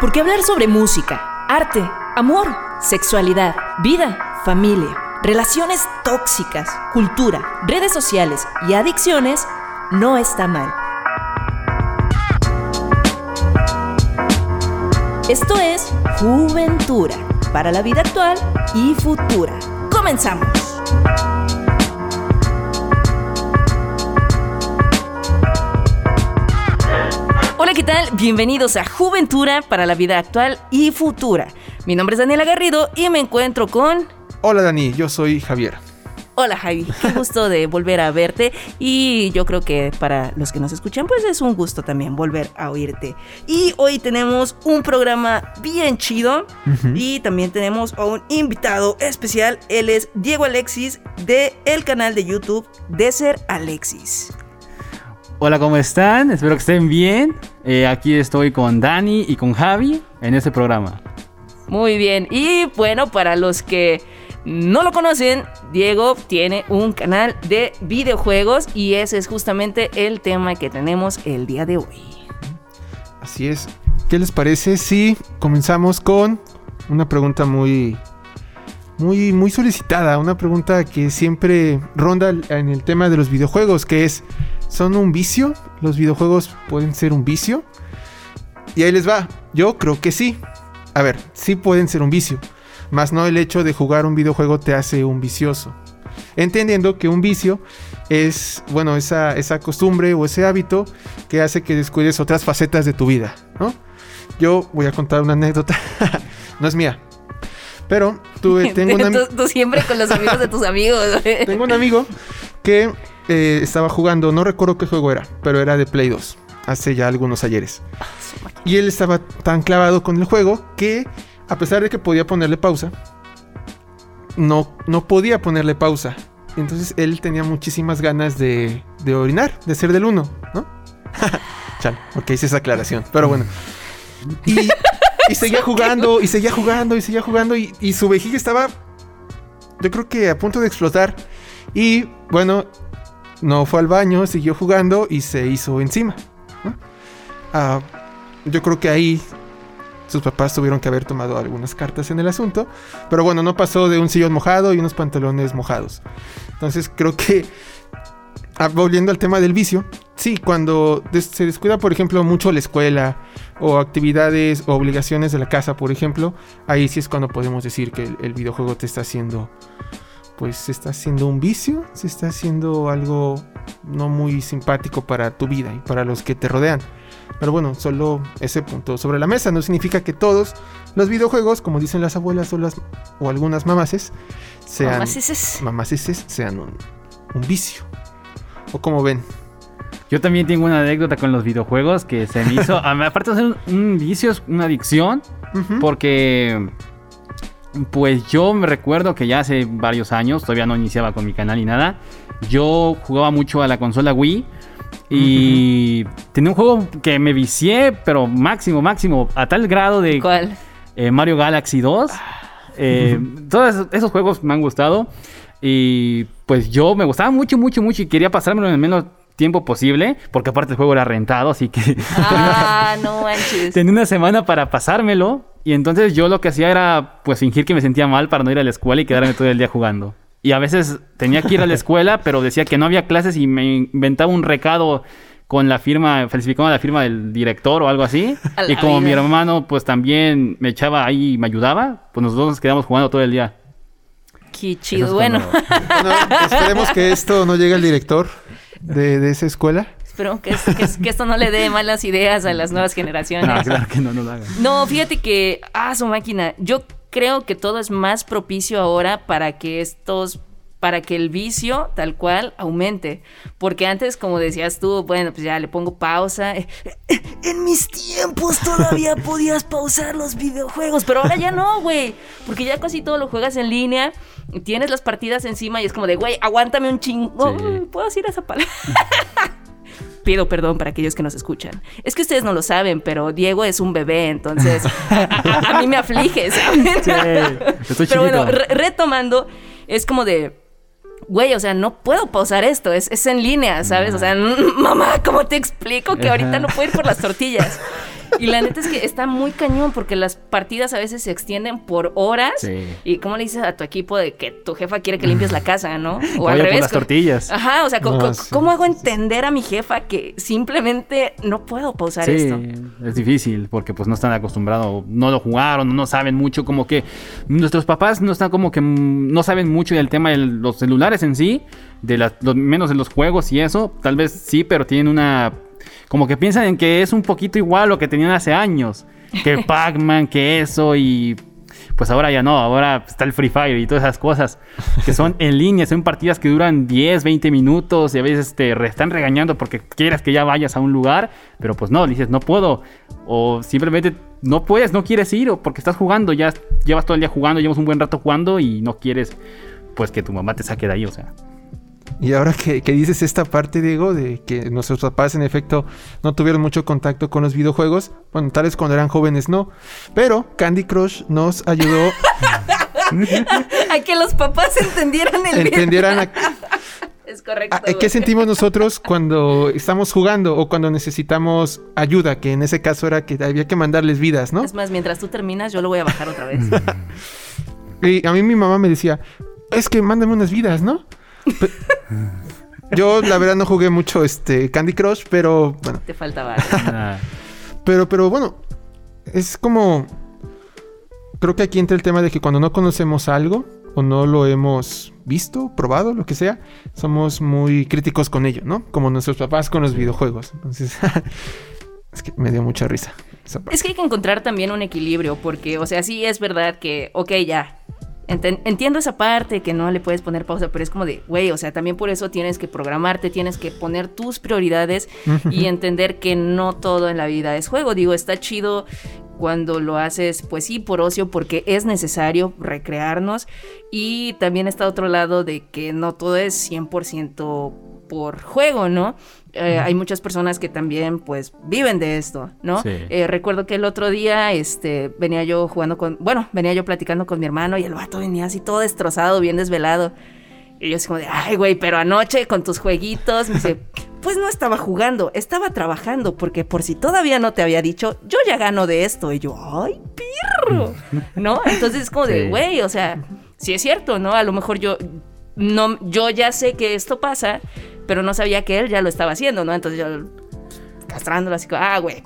Porque hablar sobre música, arte, amor, sexualidad, vida, familia, relaciones tóxicas, cultura, redes sociales y adicciones no está mal. Esto es Juventura para la vida actual y futura. Comenzamos. Hola, ¿qué tal? Bienvenidos a Juventura para la vida actual y futura. Mi nombre es Daniela Garrido y me encuentro con... Hola Dani, yo soy Javier. Hola Javi, qué gusto de volver a verte y yo creo que para los que nos escuchan pues es un gusto también volver a oírte. Y hoy tenemos un programa bien chido y también tenemos a un invitado especial, él es Diego Alexis de el canal de YouTube de Ser Alexis. Hola, ¿cómo están? Espero que estén bien. Eh, aquí estoy con Dani y con Javi en este programa. Muy bien, y bueno, para los que no lo conocen, Diego tiene un canal de videojuegos y ese es justamente el tema que tenemos el día de hoy. Así es. ¿Qué les parece si comenzamos con una pregunta muy muy muy solicitada, una pregunta que siempre ronda en el tema de los videojuegos, que es ¿son un vicio? ¿Los videojuegos pueden ser un vicio? Y ahí les va. Yo creo que sí. A ver, sí pueden ser un vicio, más no el hecho de jugar un videojuego te hace un vicioso. Entendiendo que un vicio es, bueno, esa, esa costumbre o ese hábito que hace que descuides otras facetas de tu vida, ¿no? Yo voy a contar una anécdota, no es mía, pero tuve, tengo un tú, tú siempre con los amigos de tus amigos. tengo un amigo que eh, estaba jugando, no recuerdo qué juego era, pero era de Play 2, hace ya algunos ayeres. Y él estaba tan clavado con el juego que, a pesar de que podía ponerle pausa, no, no podía ponerle pausa. Entonces él tenía muchísimas ganas de, de orinar, de ser del uno, ¿no? Chal, porque hice esa aclaración. Pero bueno. Y, y seguía jugando, y seguía jugando, y seguía jugando, y, y su vejiga estaba, yo creo que a punto de explotar. Y bueno, no fue al baño, siguió jugando y se hizo encima. Ah, yo creo que ahí sus papás tuvieron que haber tomado algunas cartas en el asunto. Pero bueno, no pasó de un sillón mojado y unos pantalones mojados. Entonces creo que, ah, volviendo al tema del vicio, sí, cuando se descuida, por ejemplo, mucho la escuela o actividades o obligaciones de la casa, por ejemplo, ahí sí es cuando podemos decir que el videojuego te está haciendo, pues se está haciendo un vicio, se está haciendo algo no muy simpático para tu vida y para los que te rodean. Pero bueno, solo ese punto sobre la mesa. No significa que todos los videojuegos, como dicen las abuelas o, las, o algunas mamaces, sean, Mamaceses. mamaceses, sean un, un vicio. O como ven. Yo también tengo una anécdota con los videojuegos que se me hizo, a- aparte de ser un, un vicio, es una adicción, porque pues yo me recuerdo que ya hace varios años, todavía no iniciaba con mi canal ni nada, yo jugaba mucho a la consola Wii y tenía un juego que me vicié, pero máximo, máximo, a tal grado de ¿Cuál? eh, Mario Galaxy 2. Eh, Todos esos, esos juegos me han gustado. Y pues yo me gustaba mucho, mucho, mucho. Y quería pasármelo en el menos tiempo posible. Porque aparte el juego era rentado. Así que Ah, no manches. tenía una semana para pasármelo. Y entonces yo lo que hacía era pues fingir que me sentía mal para no ir a la escuela y quedarme todo el día jugando. Y a veces tenía que ir a la escuela, pero decía que no había clases y me inventaba un recado con la firma, falsificaba la firma del director o algo así. Y como mi hermano pues también me echaba ahí y me ayudaba, pues nosotros nos quedamos jugando todo el día. Qué chido. es Bueno, cuando- Bueno, esperemos que esto no llegue al director de, de esa escuela. Espero que, es- que es- que esto no le dé malas ideas a las nuevas generaciones. Ah, claro que no nos lo hagan. No, fíjate que, ah, su máquina, yo creo que todo es más propicio ahora para que estos, para que el vicio tal cual aumente. Porque antes, como decías tú, bueno, pues ya le pongo pausa. Eh, eh, En mis tiempos todavía podías pausar los videojuegos, pero ahora ya no, güey. Porque ya casi todo lo juegas en línea, tienes las partidas encima y es como de, güey, aguántame un chingo. Sí. Ay, ¿Puedo decir esa palabra? Pido perdón para aquellos que nos escuchan. Es que ustedes no lo saben, pero Diego es un bebé, entonces a, a- a mí me aflige, ¿saben? Sí, estoy pero bueno, re- retomando, es como de, güey, o sea, no puedo pausar esto, es, es en línea, ¿sabes? O sea, mamá, ¿cómo te explico que ahorita no puedo ir por las tortillas? Y la neta es que está muy cañón porque las partidas a veces se extienden por horas. Sí. Y cómo le dices a tu equipo de que tu jefa quiere que limpies la casa, ¿no? O Vaya al por revés. las co- tortillas. Ajá, o sea, No, sí, ¿cómo hago entender a mi jefa que simplemente no puedo pausar Sí, esto? es difícil porque pues no están acostumbrados, no lo jugaron, no saben mucho, como que nuestros papás no están como que mm, no saben mucho del tema de los celulares en sí, de las- los, menos de los juegos y eso, tal vez sí, pero tienen una, como que piensan en que es un poquito igual lo que tenían hace años, que Pac-Man, que eso y pues ahora ya no, ahora está el Free Fire y todas esas cosas que son en línea, son partidas que duran 10, 20 minutos y a veces te re- están regañando porque quieres que ya vayas a un lugar, pero pues no, dices no puedo o simplemente no puedes, no quieres ir o porque estás jugando, ya llevas todo el día jugando, llevas un buen rato jugando y no quieres pues que tu mamá te saque de ahí, o sea. Y ahora que, que dices esta parte, Diego, de que nuestros papás en efecto no tuvieron mucho contacto con los videojuegos, bueno, tal vez cuando eran jóvenes no, pero Candy Crush nos ayudó A que los papás entendieran el entendieran a, Es correcto. a- qué sentimos nosotros cuando estamos jugando o cuando necesitamos ayuda, que en ese caso era que había que mandarles vidas, ¿no? Es más, mientras tú terminas, yo lo voy a bajar otra vez. Y a mí mi mamá me decía, es que mándame unas vidas, ¿no? Yo la verdad no jugué mucho este Candy Crush, pero bueno, Te faltaba. ah, pero pero bueno, es como creo que aquí entra el tema de que cuando no conocemos algo o no lo hemos visto, probado, lo que sea, somos muy críticos con ello, ¿no? Como nuestros papás con los videojuegos. Entonces, es que me dio mucha risa. Es que hay que encontrar también un equilibrio, porque, o sea, sí es verdad que, ok, ya. Entiendo esa parte que no le puedes poner pausa, pero es como de, güey, o sea, también por eso tienes que programarte, tienes que poner tus prioridades y entender que no todo en la vida es juego. Digo, está chido cuando lo haces, pues sí, por ocio, porque es necesario recrearnos. Y también está otro lado de que no todo es 100% por juego, ¿no? Eh, hay muchas personas que también pues viven de esto, ¿no? Sí. Eh, recuerdo que el otro día este, venía yo jugando con, bueno, venía yo platicando con mi hermano y el vato venía así todo destrozado, bien desvelado. Y yo así como de, ay, güey, pero anoche con tus jueguitos, me dice, pues no estaba jugando, estaba trabajando, porque por si todavía no te había dicho, yo ya gano de esto. Y yo, ay, pirro, ¿no? Entonces es como de, güey, o sea, sí es cierto, ¿no? A lo mejor yo, no, yo ya sé que esto pasa, pero no sabía que él ya lo estaba haciendo, ¿no? Entonces yo, castrándolo así como, ah, güey,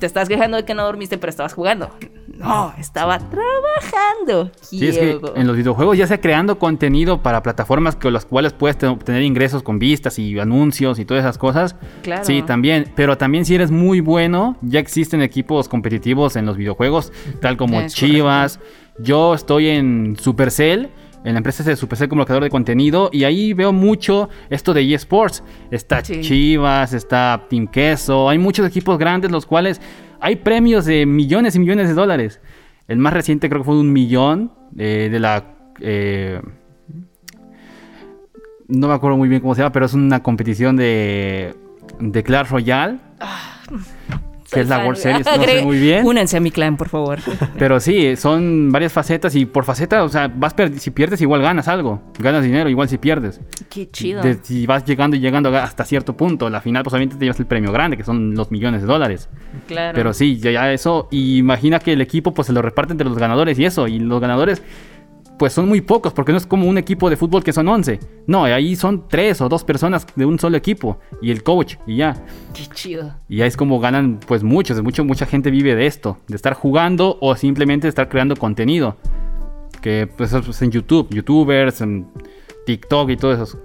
te estás quejando de que no dormiste, pero estabas jugando. No, estaba trabajando. Sí, es que en los videojuegos ya sea creando contenido para plataformas con las cuales puedes te- obtener ingresos con vistas y anuncios y todas esas cosas. Claro. Sí, también. Pero también si eres muy bueno, ya existen equipos competitivos en los videojuegos, tal como Es Chivas. Yo estoy en Supercell. En la empresa de Supercell como creador de contenido y ahí veo mucho esto de eSports. Está Sí. Chivas, está Team Queso, hay muchos equipos grandes los cuales hay premios de millones y millones de dólares. El más reciente creo que fue un millón eh, de la... eh, no me acuerdo muy bien cómo se llama, pero es una competición de, de Clash Royale. Que es la World. Series, no sé muy bien. Únanse a mi clan, por favor. Pero sí, son varias facetas y por faceta, o sea, vas si pierdes igual ganas algo. Ganas dinero igual si pierdes. Qué chido. De- si vas llegando y llegando hasta cierto punto, la final pues obviamente te llevas el premio grande, que son los millones de dólares. Claro. Pero sí, ya, ya eso, y imagina que el equipo pues se lo reparte entre los ganadores y eso, y los ganadores pues son muy pocos, porque no es como un equipo de fútbol que son 11. No, ahí son tres o dos personas de un solo equipo, y el coach, y ya. Qué chido. Y ya es como ganan pues muchos, mucho, mucha gente vive de esto, de estar jugando o simplemente de estar creando contenido. Que pues en YouTube, youtubers, en TikTok y todo eso.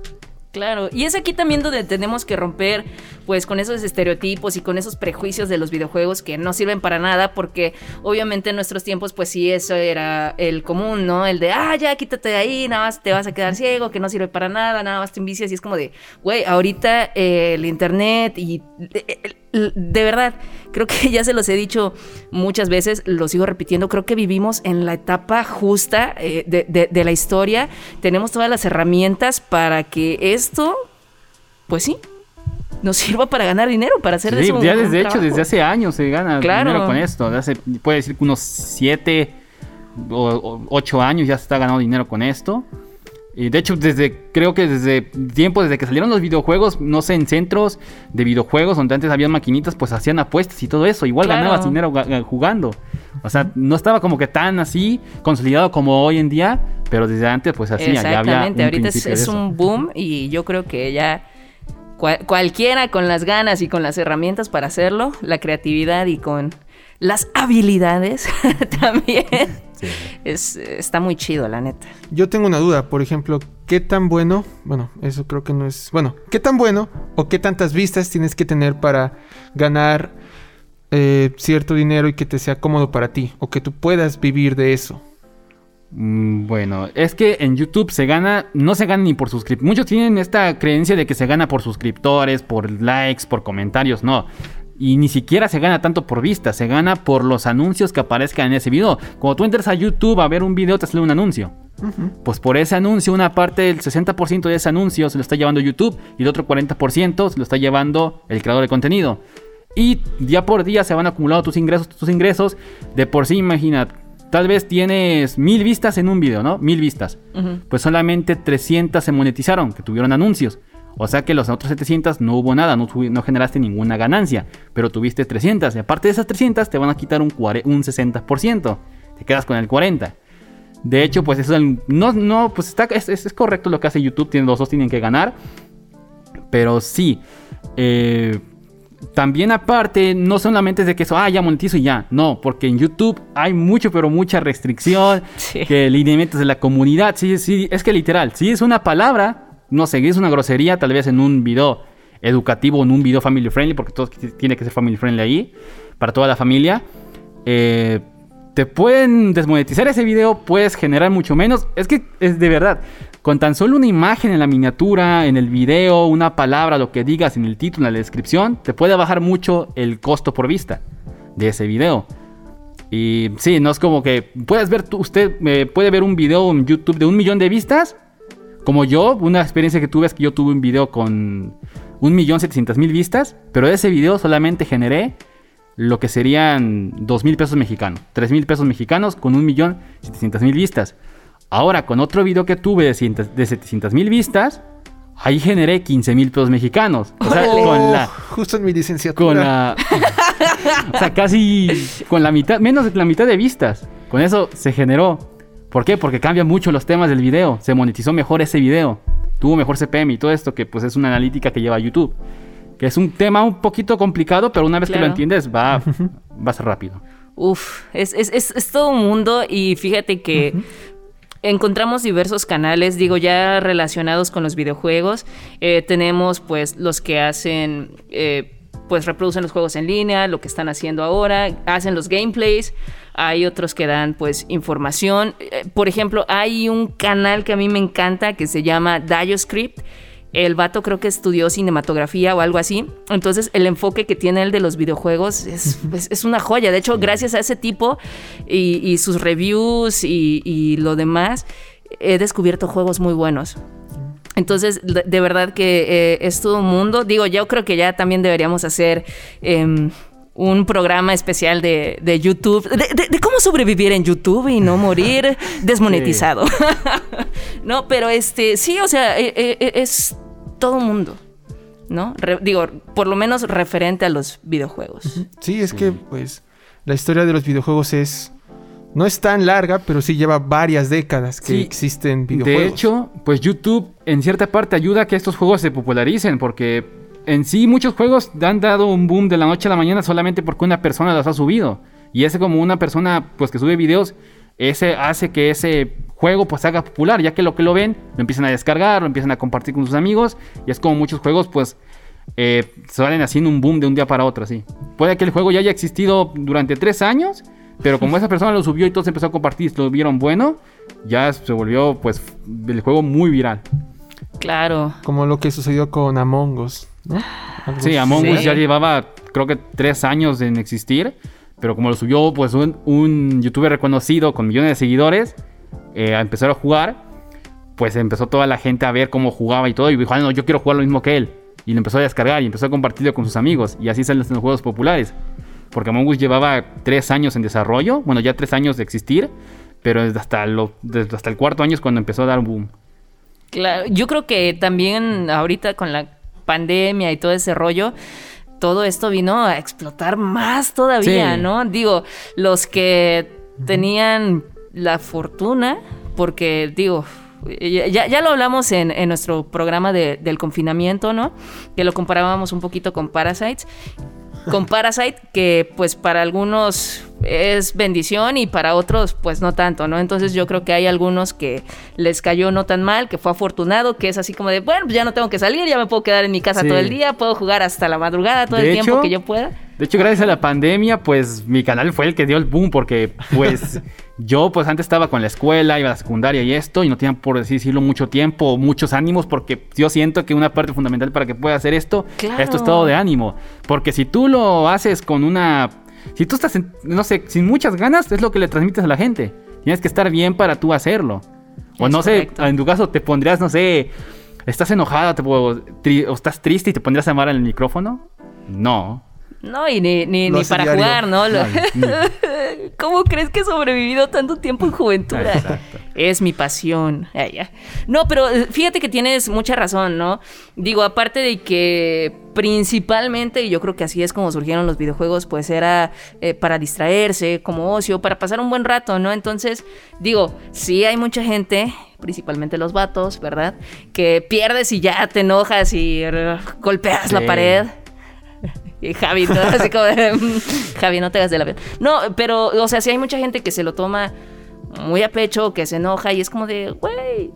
Claro, y es aquí también donde tenemos que romper pues con esos estereotipos y con esos prejuicios de los videojuegos que no sirven para nada porque obviamente en nuestros tiempos pues sí eso era el común, ¿no? El de, ah, ya quítate de ahí, nada más te vas a quedar ciego, que no sirve para nada, nada más te envicias y es como de, güey, ahorita eh, el internet y de, de- de verdad, creo que ya se los he dicho muchas veces, lo sigo repitiendo, creo que vivimos en la etapa justa eh, de, de- de la historia, tenemos todas las herramientas para que esto, pues sí, nos sirva para ganar dinero, para hacer Sí, eso ya un desde hecho, desde hace años se gana Claro. dinero con esto. Hace, puede decir que unos 7 o 8 años ya se está ganando dinero con esto. Y de hecho, desde creo que desde tiempo, desde que salieron los videojuegos, no sé, en centros de videojuegos donde antes había maquinitas, pues hacían apuestas y todo eso. Igual Claro. ganabas dinero ga- ga- jugando. O sea, no estaba como que tan así consolidado como hoy en día, pero desde antes, pues así, ya había. Ahorita es, un boom y yo creo que ya cual- cualquiera con las ganas y con las herramientas para hacerlo, la creatividad y con las habilidades también, es, está muy chido, la neta. Yo tengo una duda, por ejemplo, ¿qué tan bueno? Bueno, eso creo que no es. Bueno, ¿qué tan bueno o qué tantas vistas tienes que tener para ganar eh, cierto dinero y que te sea cómodo para ti? O que tú puedas vivir de eso. Mm, Bueno, es que en YouTube se gana, no se gana ni por suscriptores. Muchos tienen esta creencia de que se gana por suscriptores, por likes, por comentarios. No. Y ni siquiera se gana tanto por vistas, se gana por los anuncios que aparezcan en ese video. Cuando tú entras a YouTube a ver un video, te sale un anuncio. Pues por ese anuncio, una parte del 60% de ese anuncio se lo está llevando YouTube y el otro 40% se lo está llevando el creador de contenido. Y día por día se van acumulando tus ingresos, tus ingresos. De por sí, imagina, tal vez tienes mil vistas en un video, ¿no? Mil vistas. Pues solamente 300 se monetizaron, que tuvieron anuncios. O sea que los otros 700 no hubo nada, no, generaste ninguna ganancia. Pero tuviste 300. Y aparte de esas 300 te van a quitar un, cuare- un 60%. Te quedas con el 40%. De hecho, pues eso no, no, pues está, es, correcto lo que hace YouTube. Los dos tienen que ganar. Pero sí. eh, también aparte, no solamente es de que eso, ah, ya monetizo y ya. No, porque en YouTube hay mucho, pero mucha restricción. Sí. Que lineamientos de la comunidad. Sí, sí, es que literal, si es una palabra, no sé, es una grosería, tal vez en un video educativo, en un video family friendly, porque todo tiene que ser family friendly ahí, para toda la familia. eh, te pueden desmonetizar ese video, puedes generar mucho menos. Es que es de verdad, con tan solo una imagen en la miniatura, en el video, una palabra, lo que digas en el título, en la descripción, te puede bajar mucho el costo por vista de ese video. Y sí, no es como que puedes ver, usted eh, puede ver un video en YouTube de un millón de vistas. Como yo, una experiencia que tuve es que yo tuve un video con un millón setecientas mil vistas, pero de ese video solamente generé lo que serían dos mil pesos mexicanos, tres mil pesos mexicanos con un millón setecientas mil vistas. Ahora, con otro video que tuve de, cientos- de 700 mil vistas, ahí generé 15 mil pesos mexicanos. O sea, Órale. con la, Justo en mi licenciatura. con la. o sea, casi con la mitad, menos de la mitad de vistas. Con eso se generó. ¿Por qué? Porque cambian mucho los temas del video. Se monetizó mejor ese video. Tuvo mejor CPM y todo esto, que pues es una analítica que lleva YouTube. Que es un tema un poquito complicado, pero una vez que lo entiendes, va, va a ser rápido. Uf, es, es, es, es todo un mundo y fíjate que encontramos diversos canales, digo, ya relacionados con los videojuegos. Eh, tenemos pues los que hacen, eh, pues reproducen los juegos en línea, lo que están haciendo ahora, hacen los gameplays. Hay otros que dan pues información. Eh, por ejemplo, hay un canal que a mí me encanta que se llama DioScript. El vato creo que estudió cinematografía o algo así. Entonces el enfoque que tiene él de los videojuegos es, es- es una joya. De hecho, gracias a ese tipo y, y sus reviews y, y lo demás, he descubierto juegos muy buenos. Entonces, de, de verdad que eh, es todo un mundo. Digo, yo creo que ya también deberíamos hacer em, un programa especial de, de YouTube, de, de- de cómo sobrevivir en YouTube y no morir desmonetizado. no, pero este, sí, o sea, eh, eh, es todo un mundo, ¿no? Re- digo, por lo menos referente a los videojuegos. Sí, es que pues la historia de los videojuegos es no es tan larga, pero sí lleva varias décadas que Sí. existen videojuegos. De hecho, pues YouTube en cierta parte ayuda a que estos juegos se popularicen, porque en sí muchos juegos han dado un boom de la noche a la mañana solamente porque una persona los ha subido. Y ese como una persona pues que sube videos, ese hace que ese juego pues se haga popular, ya que lo que lo ven, lo empiezan a descargar, lo empiezan a compartir con sus amigos, y es como muchos juegos pues eh, salen haciendo un boom de un día para otro, así. Puede que el juego ya haya existido durante tres años, pero como esa persona lo subió y todos empezó a compartir, lo vieron bueno, ya se volvió pues el juego muy viral. Claro. Como lo que sucedió con Among Us, ¿no? Algo Sí. Among Us Sí. ya llevaba creo que tres años en existir, pero como lo subió pues un, un youtuber reconocido con millones de seguidores, eh, a empezar a jugar, pues empezó toda la gente a ver cómo jugaba y todo, y dijo, ah, no, yo quiero jugar lo mismo que él. Y lo empezó a descargar y empezó a compartirlo con sus amigos, y así salen los juegos populares. Porque Among Us llevaba tres años en desarrollo, bueno, ya tres años de existir, pero desde hasta, lo, desde hasta el cuarto año es cuando empezó a dar un boom. Claro, yo creo que también ahorita con la pandemia y todo ese rollo, todo esto vino a explotar más todavía, Sí. ¿no? Digo, los que tenían la fortuna, porque digo, ya, ya lo hablamos en, en nuestro programa de- del confinamiento, ¿no? Que lo comparábamos un poquito con Parasites. Con Parasite, que pues para algunos es bendición y para otros pues no tanto, ¿no? Entonces yo creo que hay algunos que les cayó no tan mal, que fue afortunado, que es así como de, bueno, pues ya no tengo que salir, ya me puedo quedar en mi casa Sí. todo el día, puedo jugar hasta la madrugada todo De el tiempo que yo pueda. De hecho, gracias a la pandemia, pues mi canal fue el que dio el boom porque pues yo pues antes estaba con la escuela, iba a la secundaria y esto y no tenía por así decirlo mucho tiempo muchos ánimos porque yo siento que una parte fundamental para que pueda hacer esto Claro. es tu estado de ánimo. Porque si tú lo haces con una... Si tú estás, en- no sé, sin muchas ganas, es lo que le transmites a la gente. Tienes que estar bien para tú hacerlo. O Es no correcto. sé, en tu caso te pondrías, no sé, estás enojada te, o, tri- o estás triste y te pondrías a llamar al micrófono. No. No, y ni, ni, para diario. jugar, ¿no? Lo- ¿Cómo crees que he sobrevivido tanto tiempo en juventud? Es mi pasión. Ay, ya. No, pero eh, fíjate que tienes mucha razón, ¿no? Digo, aparte de que principalmente, y yo creo que así es como surgieron los videojuegos, pues era eh, para distraerse, como ocio, para pasar un buen rato, ¿no? Entonces, digo, sí hay mucha gente, principalmente los vatos, ¿verdad? Que pierdes y ya te enojas y eh, golpeas la pared. Y Javi, ¿no? así como de, "Mm, Javi, no te hagas de la vida. No, pero, o sea, sí hay mucha gente que se lo toma muy a pecho, que se enoja y es como de, güey,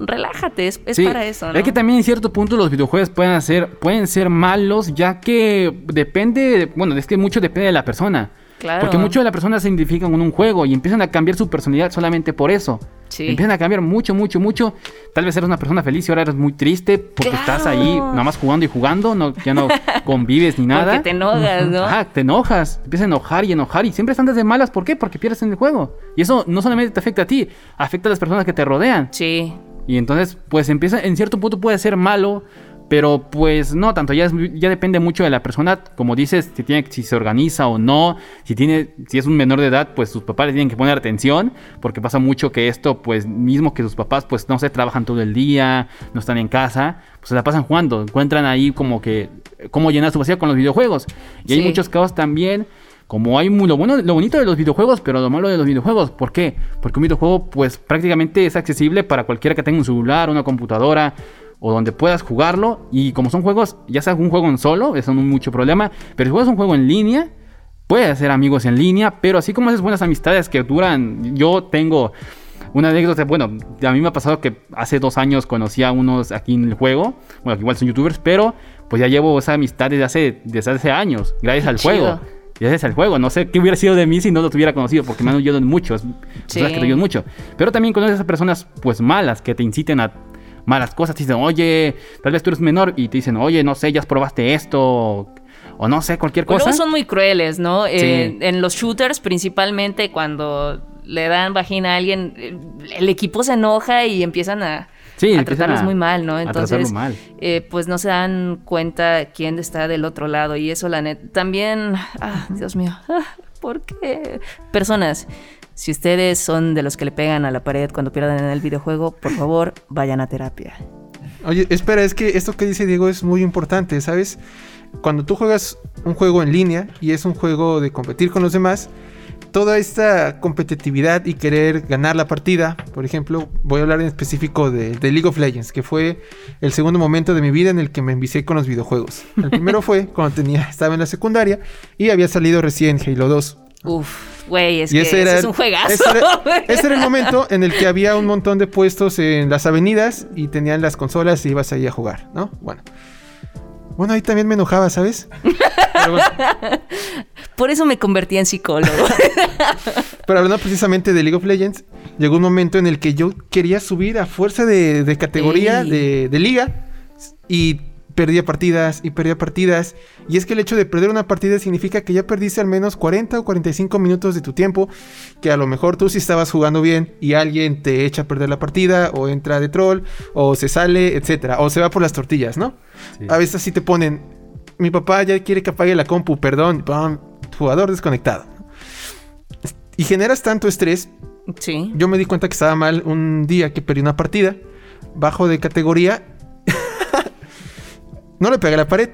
relájate, es, es Sí, para eso, ¿no? Es que también en cierto punto los videojuegos pueden ser, pueden ser malos, ya que depende, bueno, es que mucho depende de la persona. Claro. Porque muchos de las personas se identifican con un juego y empiezan a cambiar su personalidad solamente por eso. Sí. Empiezan a cambiar mucho, mucho, mucho. Tal vez eres una persona feliz y ahora eres muy triste porque Claro. estás ahí nada más jugando y jugando, no, ya no convives ni nada. Porque te enojas, ¿no? Ajá, te enojas, te empiezas a enojar y enojar y siempre estás de malas. ¿Por qué? Porque pierdes en el juego. Y eso no solamente te afecta a ti, afecta a las personas que te rodean. Sí, Y entonces, pues empieza, en cierto punto puede ser malo, pero pues no tanto, ya, es- ya depende mucho de la persona, como dices, si, tiene, si se organiza o no, si, tiene, si es un menor de edad, pues sus papás le tienen que poner atención, porque pasa mucho que esto, pues mismo que sus papás, pues no sé, trabajan todo el día, no están en casa, pues se la pasan jugando, encuentran ahí como que, cómo llenar su vacío con los videojuegos. Y hay muchos casos también como hay lo bueno, lo bonito de los videojuegos, pero lo malo de los videojuegos, ¿por qué? Porque un videojuego, pues prácticamente es accesible para cualquiera que tenga un celular, una computadora o donde puedas jugarlo. Y como son juegos, ya sea un juego en solo, eso no es mucho problema. Pero si juegas un juego en línea, puedes hacer amigos en línea. Pero así como esas buenas amistades que duran, yo tengo una anécdota. Bueno, a mí me ha pasado que hace dos años conocí a unos aquí en el juego. Bueno, que igual son youtubers, pero pues ya llevo esa amistad desde hace, desde hace años, gracias al Chido. juego. Gracias al juego. No sé qué hubiera sido de mí si no lo tuviera conocido, porque me han ayudado mucho. Personas que te ayudan mucho. Pero también conoces a personas, pues, malas, que te inciten a malas cosas. Te dicen, oye, tal vez tú eres menor. Y te dicen, oye, no sé, ya probaste esto. O, no sé, cualquier cosa. luego son muy crueles, ¿no? Sí. Eh, en los shooters, principalmente cuando le dan vagina a alguien, el equipo se enoja y empiezan a, Sí, a tratarlos a- muy mal, ¿no? Entonces, mal. eh, pues no se dan cuenta quién está del otro lado y eso, la neta, también, ah, Dios mío, ah, ¿por qué? Personas, si ustedes son de los que le pegan a la pared cuando pierden en el videojuego, por favor, vayan a terapia. Oye, espera, es que esto que dice Diego es muy importante, ¿sabes? Cuando tú juegas un juego en línea y es un juego de competir con los demás, toda esta competitividad y querer ganar la partida, por ejemplo, voy a hablar en específico de, de League of Legends, que fue el segundo momento de mi vida en el que me envicié con los videojuegos. El primero fue cuando tenía, estaba en la secundaria y había salido recién Halo 2. Uf, güey, es Y que ese ese es un juegazo. ese era- ese era el momento en el que había un montón de puestos en las avenidas y tenían las consolas y ibas ahí a jugar, ¿no? Bueno. Bueno, ahí también me enojaba, ¿sabes? Pero, bueno, Por eso me convertí en psicólogo. pero hablando precisamente de League of Legends, llegó un momento en el que yo quería subir a fuerza de, de categoría, de, de liga, y perdía partidas y perdía partidas. Y es que el hecho de perder una partida significa que ya perdiste al menos 40 o 45 minutos de tu tiempo, que a lo mejor tú sí estabas jugando bien y alguien te echa a perder la partida, o entra de troll, o se sale, etcétera, o se va por las tortillas, ¿no? Sí. A veces sí te ponen, mi papá ya quiere que apague la compu, perdón, pam, jugador desconectado. Y generas tanto estrés sí. yo me di cuenta que estaba mal un día que perdí una partida. bajo de categoría. No le pegué a la pared.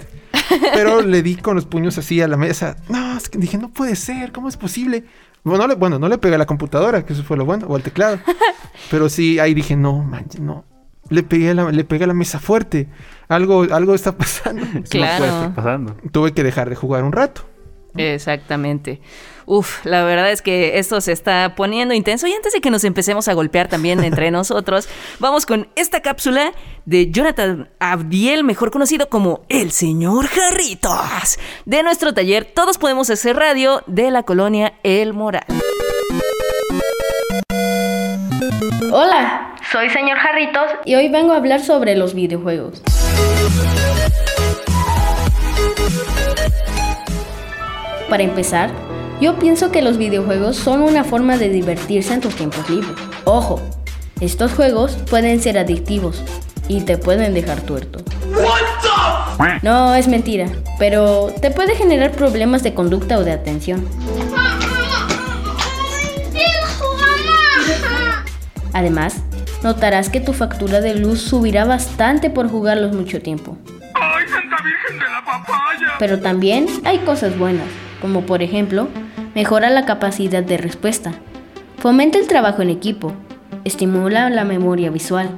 Pero le di con los puños así a la mesa. No, es que dije, no puede ser, ¿cómo es posible? Bueno, no le, bueno, no le pegué a la computadora, que eso fue lo bueno, o al teclado. Pero sí, ahí dije, no, manches, no. Le pegué, a la, le pegué a la mesa fuerte. Algo, algo está pasando. Eso no Claro. puede estar pasando. Tuve que dejar de jugar un rato. Exactamente. Uf, la verdad es que esto se está poniendo intenso y antes de que nos empecemos a golpear también entre nosotros, vamos con esta cápsula de Jonathan Abdiel, mejor conocido como el señor Jarritos, de nuestro taller Todos Podemos Hacer Radio de la colonia El Moral. Hola, soy señor Jarritos y hoy vengo a hablar sobre los videojuegos. Para empezar, yo pienso que los videojuegos son una forma de divertirse en tus tiempos libres. Ojo, estos juegos pueden ser adictivos y te pueden dejar tuerto. No, es mentira, pero te puede generar problemas de conducta o de atención. Además, notarás que tu factura de luz subirá bastante por jugarlos mucho tiempo. Pero también hay cosas buenas, como por ejemplo, mejora la capacidad de respuesta, fomenta el trabajo en equipo, estimula la memoria visual,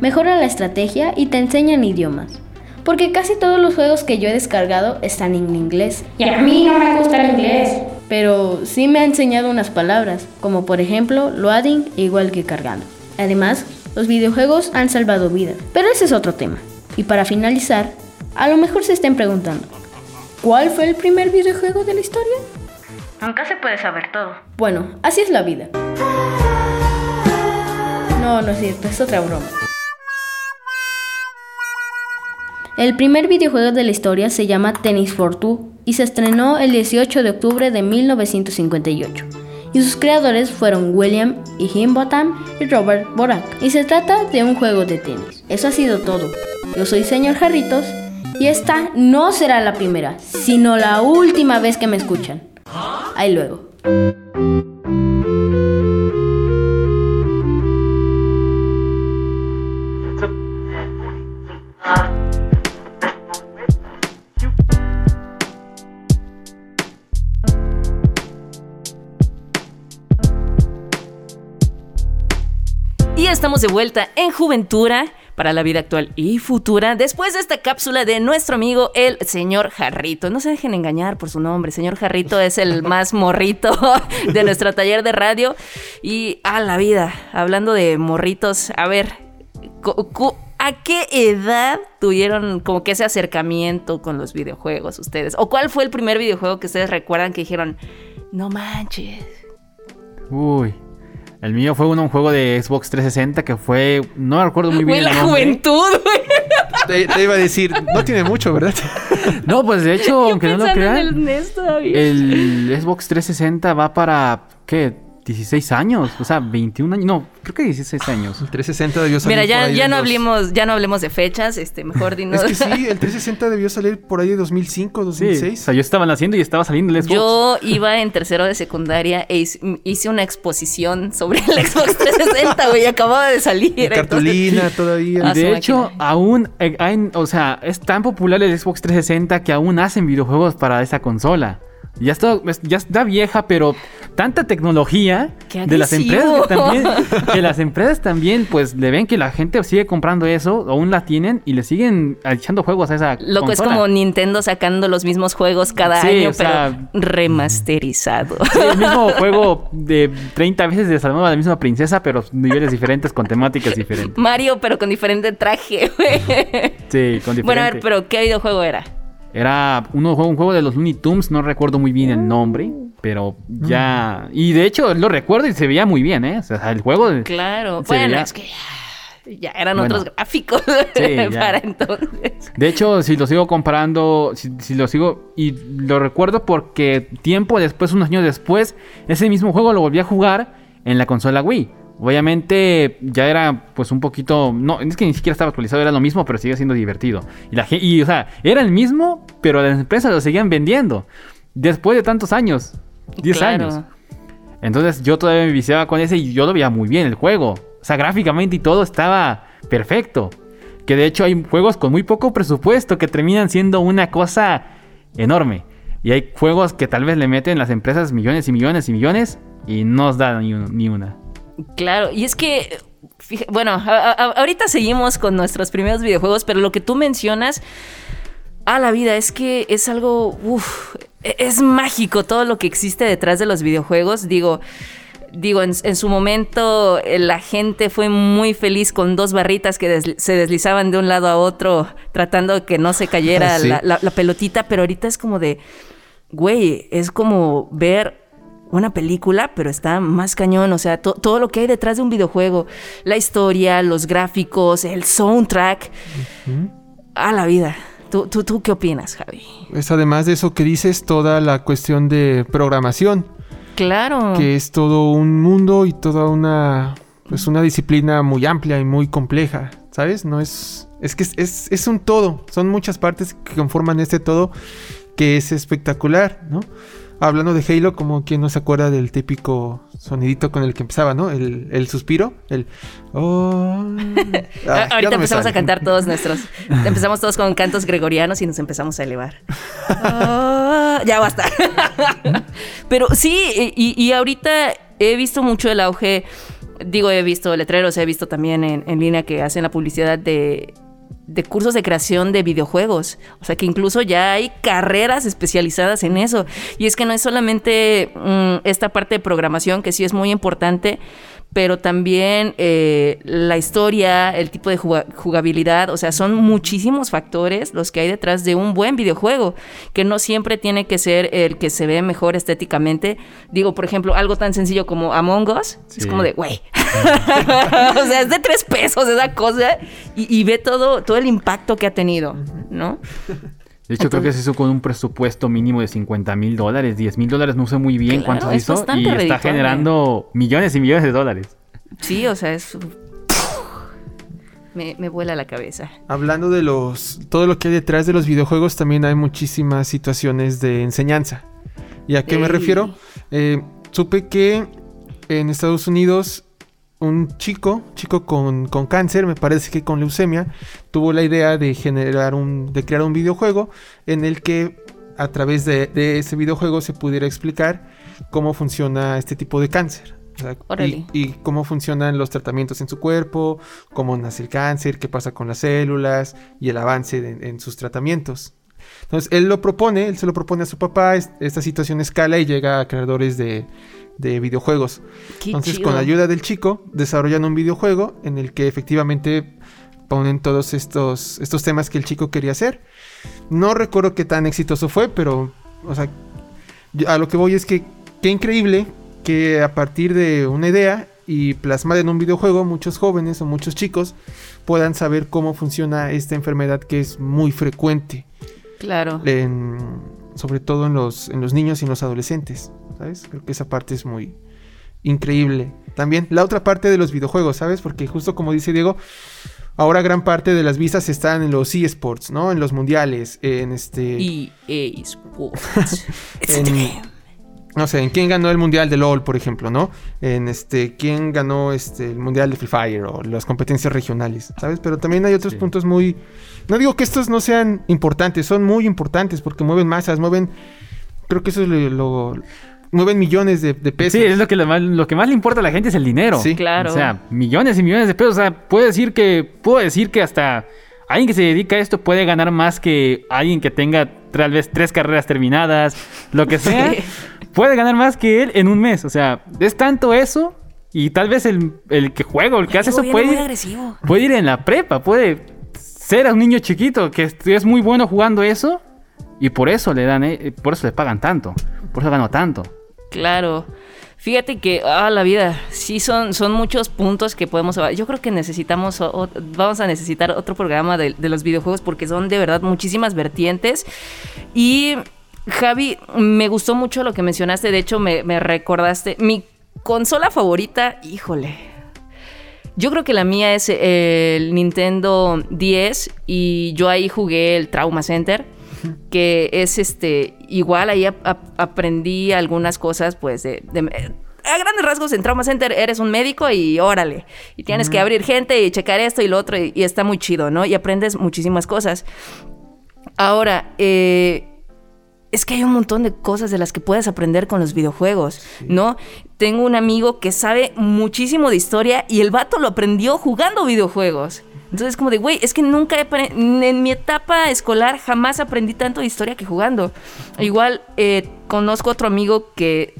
mejora la estrategia y te enseñan idiomas. Porque casi todos los juegos que yo he descargado están en inglés. Y a mí no me gusta el inglés. Pero sí me ha enseñado unas palabras, como por ejemplo loading igual que cargando. Además, los videojuegos han salvado vidas. Pero ese es otro tema. Y para finalizar, a lo mejor se estén preguntando, ¿cuál fue el primer videojuego de la historia? Nunca se puede saber todo. Bueno, así es la vida. No, no es cierto, es otra broma. El primer videojuego de la historia se llama Tennis for Two y se estrenó el 18 de octubre de 1958. Y sus creadores fueron William y Himbotham y Robert Borak. Y se trata de un juego de tenis. Eso ha sido todo. Yo soy señor Jarritos y esta no será la primera, sino la última vez que me escuchan. Ahí luego. Y estamos de vuelta en Juventura para la vida actual y futura después de esta cápsula de nuestro amigo el señor Jarrito. No se dejen engañar por su nombre, señor Jarrito es el más morrito de nuestro taller de radio y a la vida, hablando de morritos, a ver, ¿a qué edad tuvieron como que ese acercamiento con los videojuegos ustedes? ¿O cuál fue el primer videojuego que ustedes recuerdan que dijeron, no manches? Uy. El mío fue uno, un juego de Xbox 360 que fue. No recuerdo muy bien. Fue el la nombre. juventud, güey. Te, te iba a decir, no tiene mucho, ¿verdad? No, pues de hecho, aunque no lo crean, el NES todavía. el Xbox 360 va para. ¿Qué? 16 años. O sea, 21 años. No, creo que 16 años. El 360 debió salir Mira, por ya, ahí ya no los- hablemos, ya no hablemos de fechas, este, mejor dinos. Es que sí, el 360 debió salir por ahí de 2005, Sí, o 2006. sea, yo estaba naciendo y estaba saliendo el Xbox. Yo iba en tercero de secundaria e hice, una exposición sobre el Xbox 360, güey, acababa de salir. Cartulina todavía. Ah, Y de su hecho, máquina. aún, eh, hay- o sea, es tan popular el Xbox 360 que aún hacen videojuegos para esa consola. Ya está, es- ya está vieja, pero tanta tecnología ¡Qué de las empresas que también, que las empresas también, pues le ven que la gente sigue comprando eso, aún la tienen y le siguen echando juegos a esa Loco, es consola. como Nintendo sacando los mismos juegos cada Sí, año, o sea- pero remasterizado. Sí, el mismo juego de 30 veces de la misma princesa, pero niveles diferentes con temáticas diferentes. Mario, pero con diferente traje, güey. Sí, con diferente. Bueno, a ver, pero ¿qué videojuego era? Era uno, un juego de los Looney Tunes, no recuerdo muy bien el nombre, pero ya... Y de hecho lo recuerdo y se veía muy bien, ¿eh? O sea, el juego... Claro, bueno, veía- es que ya, ya eran Bueno. otros gráficos Sí, para entonces. De hecho, si lo sigo comparando, si, si lo sigo... Y lo recuerdo porque tiempo después, unos años después, ese mismo juego lo volví a jugar en la consola Wii. Obviamente ya era pues un poquito... No, es que ni siquiera estaba actualizado, era lo mismo, pero sigue siendo divertido. Y, la, y o sea, era el mismo, pero las empresas lo seguían vendiendo. Después de tantos años. 10 Claro. años. Entonces yo todavía me viciaba con ese y yo lo veía muy bien el juego. O sea, gráficamente y todo estaba perfecto. Que de hecho hay juegos con muy poco presupuesto que terminan siendo una cosa enorme. Y hay juegos que tal vez le meten las empresas millones y millones y millones y no os da ni, un- ni una. Claro, y es que, bueno, a- a- ahorita seguimos con nuestros primeros videojuegos, pero lo que tú mencionas a la vida es que es algo, uf, e- es mágico todo lo que existe detrás de los videojuegos. Digo, digo, en, en su momento eh, la gente fue muy feliz con dos barritas que se deslizaban de un lado a otro tratando de que no se cayera Sí. la, la- la pelotita, pero ahorita es como de, güey, es como ver una película, pero está más cañón, o sea, to- todo lo que hay detrás de un videojuego, la historia, los gráficos, el soundtrack, a la vida. ¿Tú, tú, ¿Tú qué opinas, Javi? Es además de eso que dices, toda la cuestión de programación, Claro. que es todo un mundo y toda una, pues una disciplina muy amplia y muy compleja, ¿sabes? No es, es que es, es, es un todo, son muchas partes que conforman este todo que es espectacular, ¿no? Hablando de Halo, como quien no se acuerda del típico sonidito con el que empezaba, ¿no? El, el suspiro, el... oh. Ah, Ahorita no empezamos sale. a cantar todos nuestros. empezamos todos con cantos gregorianos y nos empezamos a elevar. Ah, ya basta. Pero sí, y, y ahorita he visto mucho el auge. Digo, he visto letreros, he visto también en, en línea que hacen la publicidad de, de cursos de creación de videojuegos. O sea que incluso ya hay carreras especializadas en eso. Y es que no es solamente mm, esta parte de programación, que sí es muy importante, pero también eh, la historia, el tipo de juga- jugabilidad, o sea, son muchísimos factores los que hay detrás de un buen videojuego, que no siempre tiene que ser el que se ve mejor estéticamente. Digo, por ejemplo, algo tan sencillo como Among Us, es como de, güey, o sea, es de tres pesos esa cosa y, y ve todo, todo el impacto que ha tenido, ¿no? De hecho, creo que se hizo con un presupuesto mínimo de 50 mil dólares, 10 mil dólares, no sé muy bien Claro, cuánto hizo. Y está generando millones y millones de dólares. Sí, o sea, es... Me, me vuela la cabeza. Hablando de los todo lo que hay detrás de los videojuegos, también hay muchísimas situaciones de enseñanza. ¿Y a qué me refiero? Eh, supe que en Estados Unidos un chico, chico con, con cáncer, me parece que con leucemia, tuvo la idea de generar un, de crear un videojuego en el que a través de, de ese videojuego se pudiera explicar cómo funciona este tipo de cáncer. Y, y cómo funcionan los tratamientos en su cuerpo, cómo nace el cáncer, qué pasa con las células y el avance de- en sus tratamientos. Entonces, él lo propone, él se lo propone a su papá, es- esta situación escala y llega a creadores de, de videojuegos. Qué Entonces, chido. con la ayuda del chico, desarrollan un videojuego en el que efectivamente ponen todos estos, estos temas que el chico quería hacer. No recuerdo qué tan exitoso fue, pero, o sea, yo- a lo que voy es que qué increíble que a partir de una idea y plasmada en un videojuego, muchos jóvenes o muchos chicos puedan saber cómo funciona esta enfermedad que es muy frecuente, Claro. en- sobre todo en los, en los niños y en los adolescentes, ¿sabes? Creo que esa parte es muy increíble. También la otra parte de los videojuegos, ¿sabes? Porque justo como dice Diego, ahora gran parte de las vistas están en los eSports, ¿no? En los mundiales, en este... EA Sports. En- game. No sé, en quién ganó el mundial de LOL, por ejemplo, ¿no? En este, quién ganó este el mundial de Free Fire o las competencias regionales, ¿sabes? Pero también hay otros Sí. puntos muy. No digo que estos no sean importantes, son muy importantes porque mueven masas, mueven. Creo que eso es lo. lo- mueven millones de, de pesos. Sí, es lo que, más, lo que más le importa a la gente es el dinero. Sí. Claro. O sea, millones y millones de pesos. O sea, puedo decir que, puedo decir que hasta alguien que se dedica a esto puede ganar más que alguien que tenga tal vez tres carreras terminadas, lo que sea. Sí. Puede ganar más que él en un mes. O sea, es tanto eso. Y tal vez el, el que juega o el que hace eso puede ir, puede ir en la prepa, puede ser un niño chiquito que es- es muy bueno jugando eso y por eso le dan, eh, por eso le pagan tanto, por eso ganó tanto. Claro. Fíjate que, ah, la vida, sí son, son muchos puntos que podemos... Yo creo que necesitamos, o- o- vamos a necesitar otro programa de, de los videojuegos porque son de verdad muchísimas vertientes. Y, Javi, me gustó mucho lo que mencionaste, de hecho me, me recordaste, mi consola favorita, híjole. Yo creo que la mía es el Nintendo 10 y yo ahí jugué el Trauma Center, que es este igual ahí ap- ap- aprendí algunas cosas pues de, de- a grandes rasgos en Trauma Center eres un médico y órale. Y tienes que abrir gente y checar esto y lo otro y, y está muy chido, ¿no? Y aprendes muchísimas cosas. Ahora, eh, es que hay un montón de cosas de las que puedes aprender con los videojuegos, ¿no? Tengo un amigo que sabe muchísimo de historia y el vato lo aprendió jugando videojuegos. Entonces, como de, güey, es que nunca he en mi etapa escolar jamás aprendí tanto de historia que jugando. Igual eh, conozco otro amigo que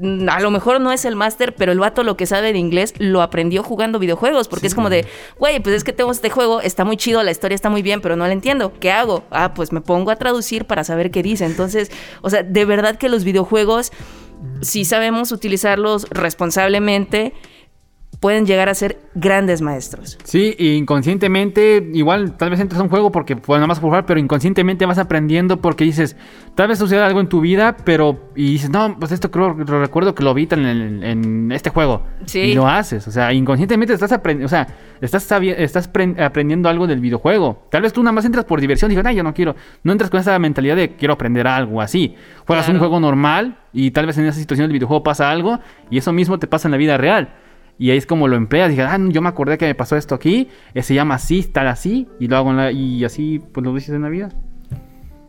a lo mejor no es el máster, pero el vato lo que sabe de inglés lo aprendió jugando videojuegos, porque es como de, güey, pues es que tengo este juego, está muy chido, la historia está muy bien, pero no la entiendo. ¿Qué hago? Ah, pues me pongo a traducir para saber qué dice. Entonces, o sea, de verdad que los videojuegos, si sabemos utilizarlos responsablemente, pueden llegar a ser grandes maestros. Sí, y inconscientemente, igual tal vez entras a un juego porque pues nada más jugar, pero inconscientemente vas aprendiendo porque dices, tal vez suceda algo en tu vida, pero y dices, no, pues esto creo, lo recuerdo que lo vi en, el- en este juego. Sí. Y lo haces, o sea, inconscientemente estás aprendiendo, o sea, estás, estás pre- aprendiendo algo del videojuego. Tal vez tú nada más entras por diversión y dices, ay, yo no quiero, no entras con esa mentalidad de quiero aprender algo así. Juegas un Claro. juego normal y tal vez en esa situación del videojuego pasa algo y eso mismo te pasa en la vida real. Y ahí es como lo empleas. Dije, ah, yo me acordé que me pasó esto aquí. eh, se llama así, tal así. Y lo hago en la, y así, pues lo dices en la vida.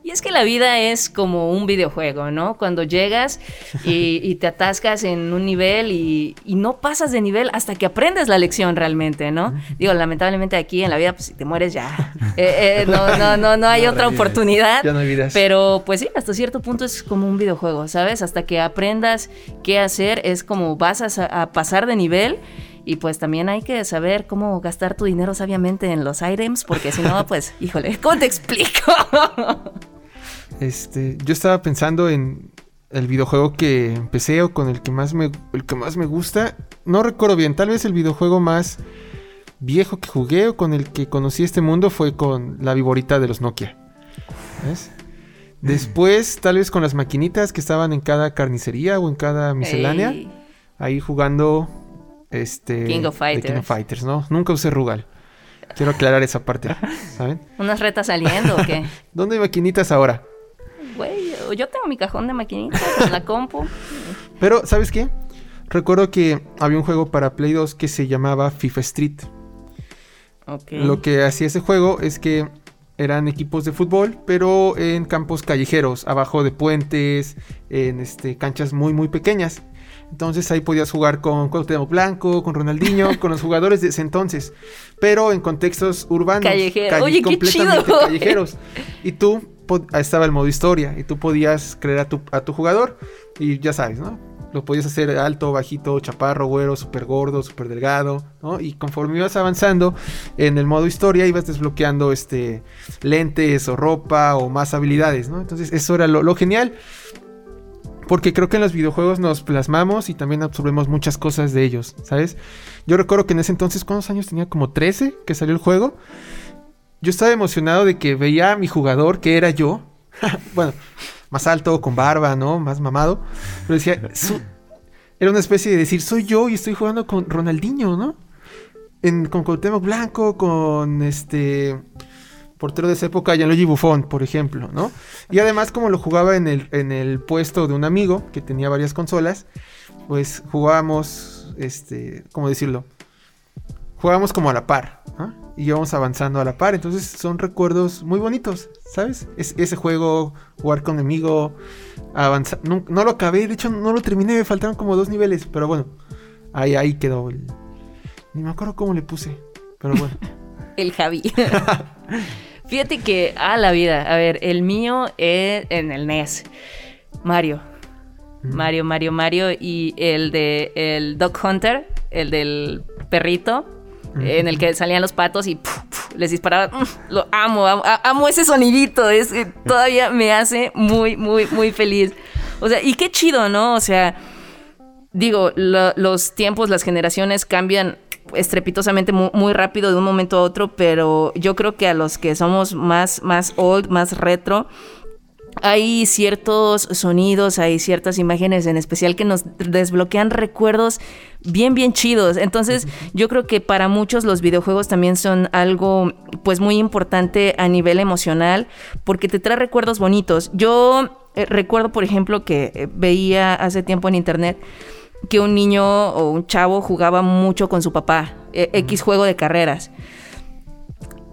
Y es que la vida es como un videojuego, ¿no? Cuando llegas y, y te atascas en un nivel y, y no pasas de nivel hasta que aprendes la lección realmente, ¿no? Digo, lamentablemente aquí en la vida, pues si te mueres ya. Eh, eh, no, no, no, no hay No otra revives, oportunidad. ya no. Pero pues sí, hasta cierto punto es como un videojuego, ¿sabes? Hasta que aprendas qué hacer, es como vas a pasar de nivel. Y pues también hay que saber cómo gastar tu dinero sabiamente en los items, porque si no, pues, híjole, ¿cómo te explico? Este, yo estaba pensando en el videojuego que empecé o con el que más me, el que más me gusta. No recuerdo bien, tal vez el videojuego más viejo que jugué o con el que conocí este mundo fue con la viborita de los Nokia. ¿Ves? Después, tal vez con las maquinitas que estaban en cada carnicería o en cada miscelánea. Ahí jugando este King of Fighters, ¿no? Nunca usé Rugal. Quiero aclarar esa parte, ¿saben? ¿Unas retas saliendo o qué? ¿Dónde hay maquinitas ahora? Güey, yo tengo mi cajón de maquinitas en la compu. Pero, ¿sabes qué? Recuerdo que había un juego para Play 2 que se llamaba FIFA Street. Lo que hacía ese juego es que eran equipos de fútbol, pero en campos callejeros, abajo de puentes, en este, canchas muy, muy pequeñas. Entonces ahí podías jugar con Cuauhtémoc Blanco, con Ronaldinho, con los jugadores de ese entonces, pero en contextos urbanos, Callejero. Oye, qué chido. callejeros. Y tú estaba el modo historia y tú podías crear a tu, a tu jugador y ya sabes, ¿no? Lo podías hacer alto, bajito, chaparro, güero, súper gordo, súper delgado, ¿no? Y conforme ibas avanzando en el modo historia, ibas desbloqueando este, lentes o ropa o más habilidades, ¿no? Entonces, eso era lo, lo genial. Porque creo que en los videojuegos nos plasmamos y también absorbemos muchas cosas de ellos, ¿sabes? Yo recuerdo que en ese entonces, ¿cuántos años tenía? Como 13 que salió el juego. Yo estaba emocionado de que veía a mi jugador, que era yo. bueno, más alto, con barba, ¿no? Más mamado. Pero decía, era una especie de decir, soy yo y estoy jugando con Ronaldinho, ¿no? En, con Cuauhtémoc Blanco, con este portero de esa época, Gianluigi Buffon, por ejemplo, ¿no? Y además, como lo jugaba en el, en el puesto de un amigo que tenía varias consolas, pues jugábamos, este, ¿cómo decirlo? Jugábamos como a la par, ¿no? Y íbamos avanzando a la par, entonces son recuerdos muy bonitos, ¿sabes? Es, ese juego, jugar con amigo, avanzar, no, no lo acabé, de hecho no lo terminé, me faltaron como dos niveles, pero bueno, ahí, ahí quedó el... Ni me acuerdo cómo le puse, pero bueno. El Javi. Fíjate que, a la vida. A ver, el mío es en el NES. Mario. Mario, Mario, Mario. Y el de el Dog Hunter, el del perrito, en el que salían los patos y les disparaban. Mm, Lo amo, amo, ese sonidito. Es que todavía me hace muy, muy, muy feliz. O sea, y qué chido, ¿no? O sea, digo, lo- los tiempos, las generaciones cambian estrepitosamente mu- muy, rápido de un momento a otro, pero yo creo que a los que somos más, más old, más retro, hay ciertos sonidos, hay ciertas imágenes en especial que nos desbloquean recuerdos bien, bien chidos. Entonces, yo creo que para muchos los videojuegos también son algo, pues, muy importante a nivel emocional, porque te trae recuerdos bonitos. Yo eh, recuerdo, por ejemplo, que eh, veía hace tiempo en internet que un niño o un chavo jugaba mucho con su papá, e- X juego de carreras.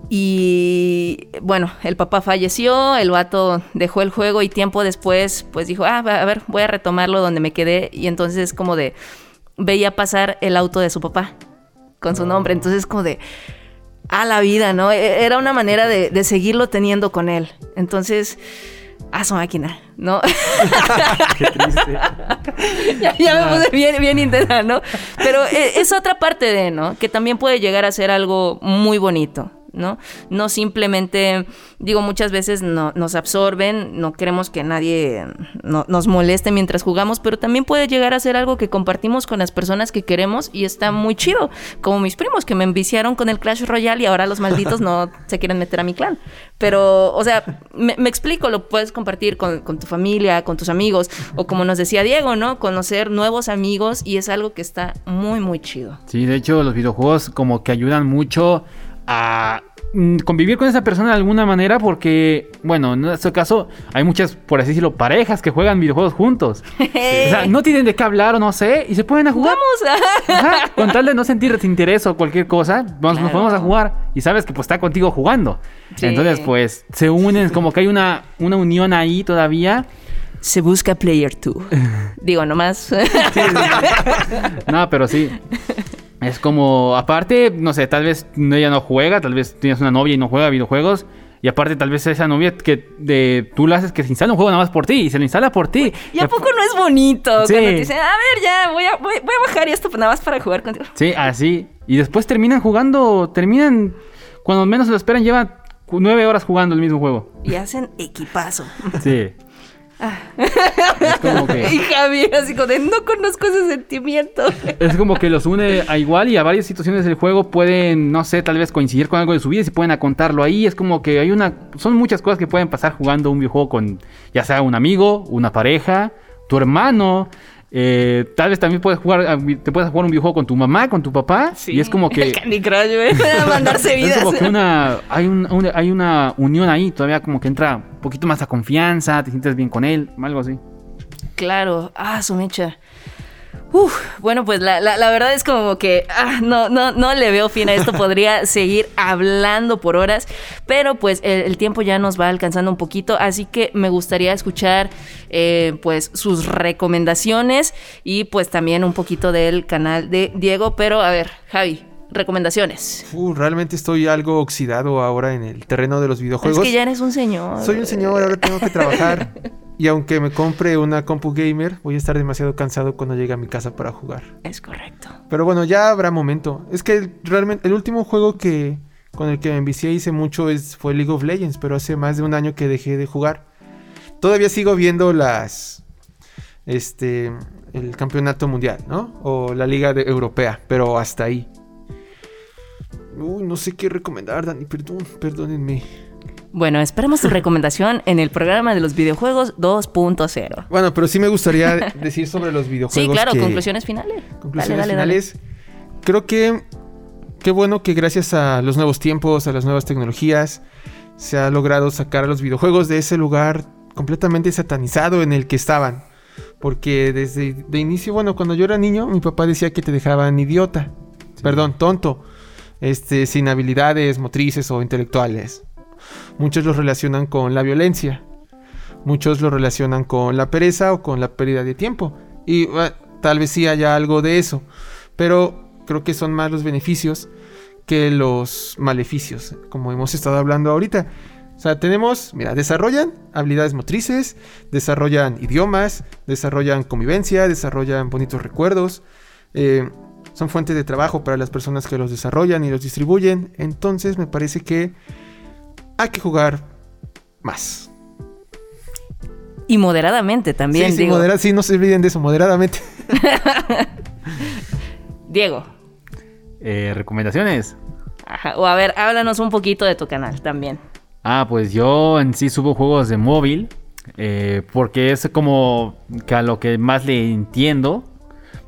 Y bueno, el papá falleció, el vato dejó el juego y tiempo después pues dijo, ah, a ver, voy a retomarlo donde me quedé. Y entonces como de, veía pasar el auto de su papá con su nombre. Entonces como de, a la vida, ¿no? E- Era una manera de, de seguirlo teniendo con él. Entonces, a su máquina, ¿no? Qué triste. ya, ya me puse bien, bien intensa, ¿no? Pero eh, es otra parte de, ¿no? Que también puede llegar a ser algo muy bonito. ¿No? No simplemente, digo, muchas veces no, nos absorben, no queremos que nadie no- nos moleste mientras jugamos, pero también puede llegar a ser algo que compartimos con las personas que queremos y está muy chido, como mis primos que me enviciaron con el Clash Royale y ahora los malditos no se quieren meter a mi clan. Pero, o sea, me, me explico, lo puedes compartir con, con tu familia, con tus amigos, o como nos decía Diego, ¿no? Conocer nuevos amigos y es algo que está muy, muy chido. Sí, de hecho los videojuegos como que ayudan mucho a convivir con esa persona de alguna manera porque, bueno, en este caso hay muchas, por así decirlo, parejas que juegan videojuegos juntos. O sea, no tienen de qué hablar o no sé y se pueden a jugar. Vamos Ajá, con tal de no sentir desinterés o cualquier cosa, vamos, nos ponemos a jugar y sabes que pues está contigo jugando. Sí. Entonces pues se unen, como que hay una, una unión ahí todavía. Se busca Player 2. Digo, nomás. No, pero sí. Es como, aparte, no sé, tal vez ella no juega, tal vez tienes una novia y no juega videojuegos. Y aparte, tal vez esa novia que de, tú la haces que se instala un juego nada más por ti y se lo instala por ti. ¿Y a poco no es bonito? Sí. Cuando te dicen, a ver, ya, voy a, voy, voy a bajar esto nada más para jugar contigo. Sí, así. Y después terminan jugando, terminan, cuando menos se lo esperan, llevan nueve horas jugando el mismo juego. Y hacen equipazo. Sí. Es como que... Y así como de, no conozco ese sentimiento. Es como que los une a igual y a varias situaciones del juego pueden, no sé, tal vez coincidir con algo de su vida y se pueden a contarlo ahí. Es como que hay una. Son muchas cosas que pueden pasar jugando un videojuego con, ya sea un amigo, una pareja, tu hermano. Eh, tal vez también puedes jugar, a- te puedes jugar un videojuego con tu mamá, con tu papá. Y es como El que. Candy Crush. A mandarse Es vidas. como que una, hay, un- una- hay una unión ahí, todavía como que entra un poquito más a confianza, te sientes bien con él, algo así. Claro, ah, su mecha. Uf, bueno, pues la, la- la verdad es como que ah, no, no, no le veo fin a esto. Podría seguir hablando por horas, pero pues el, el tiempo ya nos va alcanzando un poquito, así que me gustaría escuchar eh, pues sus recomendaciones y pues también un poquito del canal de Diego. Pero a ver, Javi, recomendaciones. Uh, realmente estoy algo oxidado ahora en el terreno de los videojuegos. Es que ya eres un señor. Soy un señor, ahora tengo que trabajar. Y aunque me compre una compu gamer, voy a estar demasiado cansado cuando llegue a mi casa para jugar. Es correcto. Pero bueno, ya habrá momento. Es que realmente el último juego que con el que me envicié hice mucho es, fue League of Legends, pero hace más de un año que dejé de jugar. Todavía sigo viendo las este el campeonato mundial, ¿no? O la liga de- europea, pero hasta ahí. Uy, no sé qué recomendar, Dani, perdón, perdónenme. Bueno, esperamos tu recomendación en el programa de los videojuegos 2.0. Bueno, pero sí me gustaría decir sobre los videojuegos Sí, claro, que- conclusiones finales. Conclusiones Dale, dale, dale. finales. Creo que qué bueno que gracias a los nuevos tiempos, a las nuevas tecnologías, se ha logrado sacar a los videojuegos de ese lugar completamente satanizado en el que estaban. Porque desde de inicio, bueno, cuando yo era niño, mi papá decía que te dejaban idiota. Perdón, tonto. Este, sin habilidades motrices o intelectuales. Muchos lo relacionan con la violencia. Muchos lo relacionan con la pereza o con la pérdida de tiempo. Y bueno, tal vez sí haya algo de eso. Pero creo que son más los beneficios que los maleficios, como hemos estado hablando ahorita. O sea, tenemos, mira, desarrollan habilidades motrices, desarrollan idiomas, desarrollan convivencia, desarrollan bonitos recuerdos. eh, son fuentes de trabajo para las personas que los desarrollan y los distribuyen. Entonces me parece que hay que jugar más. Y moderadamente también, sí, sí, digo. modera- sí, no se olviden de eso, moderadamente. Diego. Eh, ¿Recomendaciones? Ajá, O a ver, háblanos un poquito de tu canal también. Ah, pues yo en sí subo juegos de móvil. eh, porque es como que a lo que más le entiendo.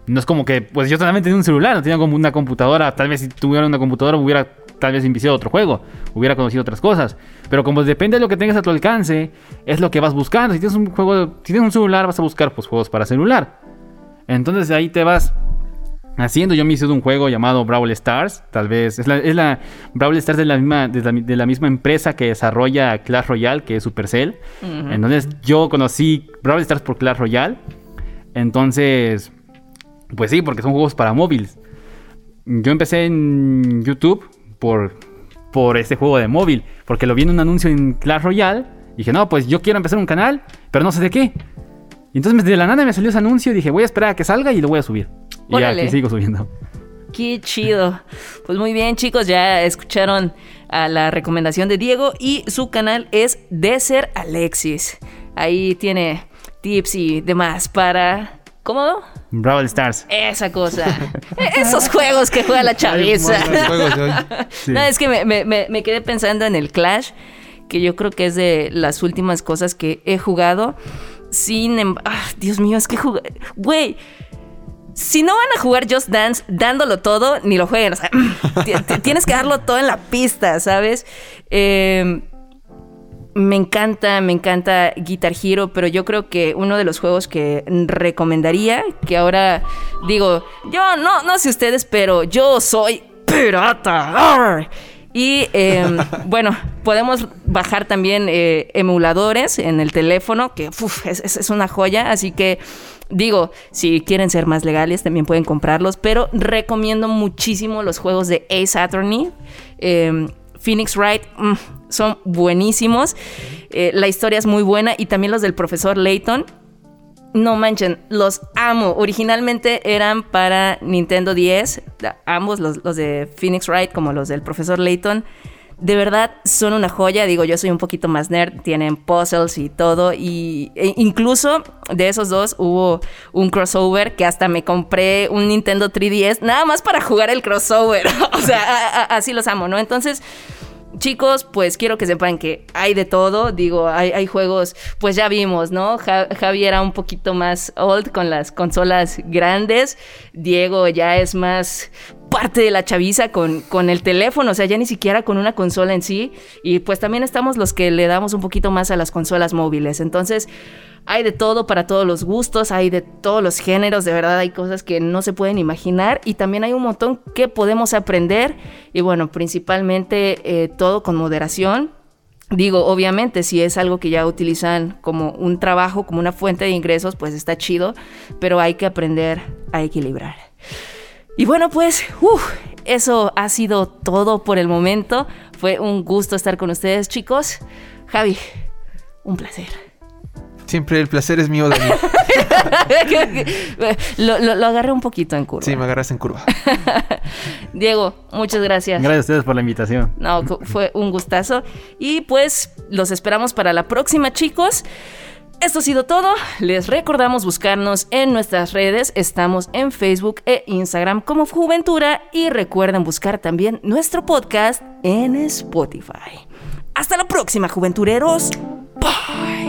No es como que, pues yo solamente tenía un celular, no tenía como una computadora. Tal vez si tuviera una computadora hubiera tal vez iniciado otro juego, hubiera conocido otras cosas. Pero como depende de lo que tengas a tu alcance, es lo que vas buscando. Si tienes un juego, si tienes un celular, vas a buscar pues juegos para celular. Entonces ahí te vas haciendo. Yo me hice de un juego llamado Brawl Stars. Tal vez. Es la, es la Brawl Stars de la, misma, de, la, de la misma empresa que desarrolla Clash Royale, que es Supercell. Entonces yo conocí Brawl Stars por Clash Royale. Entonces. Pues sí, porque son juegos para móviles. Yo empecé en YouTube por, por este juego de móvil. Porque lo vi en un anuncio en Clash Royale. Y dije, no, pues yo quiero empezar un canal, pero no sé de qué. Y entonces de la nada me salió ese anuncio y dije, voy a esperar a que salga y lo voy a subir. Y aquí sigo subiendo. Qué chido. Pues muy bien, chicos, ya escucharon a la recomendación de Diego y su canal es Desert Alexis. Ahí tiene tips y demás para ¿cómo? Brawl Stars. Esa cosa. E- Esos juegos que juega la chaviza. Sí. No, es que me, me- me- quedé pensando en el Clash, que yo creo que es de las últimas cosas que he jugado. Sin. em- ah, Dios mío, es que jugué. Güey. Si no van a jugar Just Dance dándolo todo, ni lo jueguen. O sea, ti- ti- tienes que darlo todo en la pista, ¿sabes? Eh, me encanta, me encanta Guitar Hero, pero yo creo que uno de los juegos que recomendaría, que ahora digo, yo no, no sé ustedes, pero yo soy pirata. ¡Arr! Y eh, bueno, podemos bajar también eh, emuladores en el teléfono, que uf, es, una joya, así que digo, si quieren ser más legales también pueden comprarlos, pero recomiendo muchísimo los juegos de Ace Attorney. eh, Phoenix Wright mm, son buenísimos. Eh, la historia es muy buena y también los del profesor Layton. No manchen, los amo. Originalmente eran para Nintendo 10, da- ambos los, los de Phoenix Wright como los del profesor Layton. De verdad son una joya. Digo, yo soy un poquito más nerd, tienen puzzles y todo. Y e incluso de esos dos hubo un crossover que hasta me compré un Nintendo 3DS nada más para jugar el crossover. o sea, a- a- así los amo, ¿no? Entonces, Chicos, pues quiero que sepan que hay de todo. Digo, hay, juegos, pues ya vimos, ¿no? Ja- Javi era un poquito más old con las consolas grandes. Diego ya es más parte de la chaviza con, con el teléfono, o sea, ya ni siquiera con una consola en sí. Y pues también estamos los que le damos un poquito más a las consolas móviles. Entonces, hay de todo para todos los gustos, hay de todos los géneros, de verdad hay cosas que no se pueden imaginar y también hay un montón que podemos aprender y bueno, principalmente eh, todo con moderación. Digo, obviamente, si es algo que ya utilizan como un trabajo, como una fuente de ingresos, pues está chido, pero hay que aprender a equilibrar. Y bueno, pues, eso ha sido todo por el momento. Fue un gusto estar con ustedes, chicos. Javi, un placer. Siempre el placer es mío, Dani. lo, lo- lo agarré un poquito en curva. Sí, me agarras en curva. Diego, muchas gracias. Gracias a ustedes por la invitación. No, fue un gustazo. Y pues los esperamos para la próxima, chicos. Esto ha sido todo. Les recordamos buscarnos en nuestras redes. Estamos en Facebook e Instagram como Juventura. Y recuerden buscar también nuestro podcast en Spotify. Hasta la próxima, Juventureros. Bye.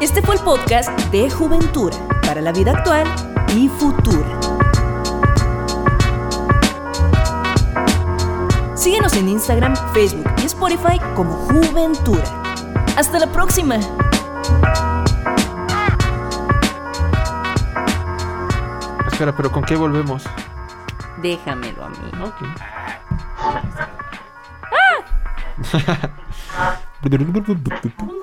Este fue el podcast de Juventura para la vida actual y futura. Síguenos en Instagram, Facebook y Spotify como Juventura. Hasta la próxima. Pero ¿con qué volvemos? Déjamelo a mí. Ok.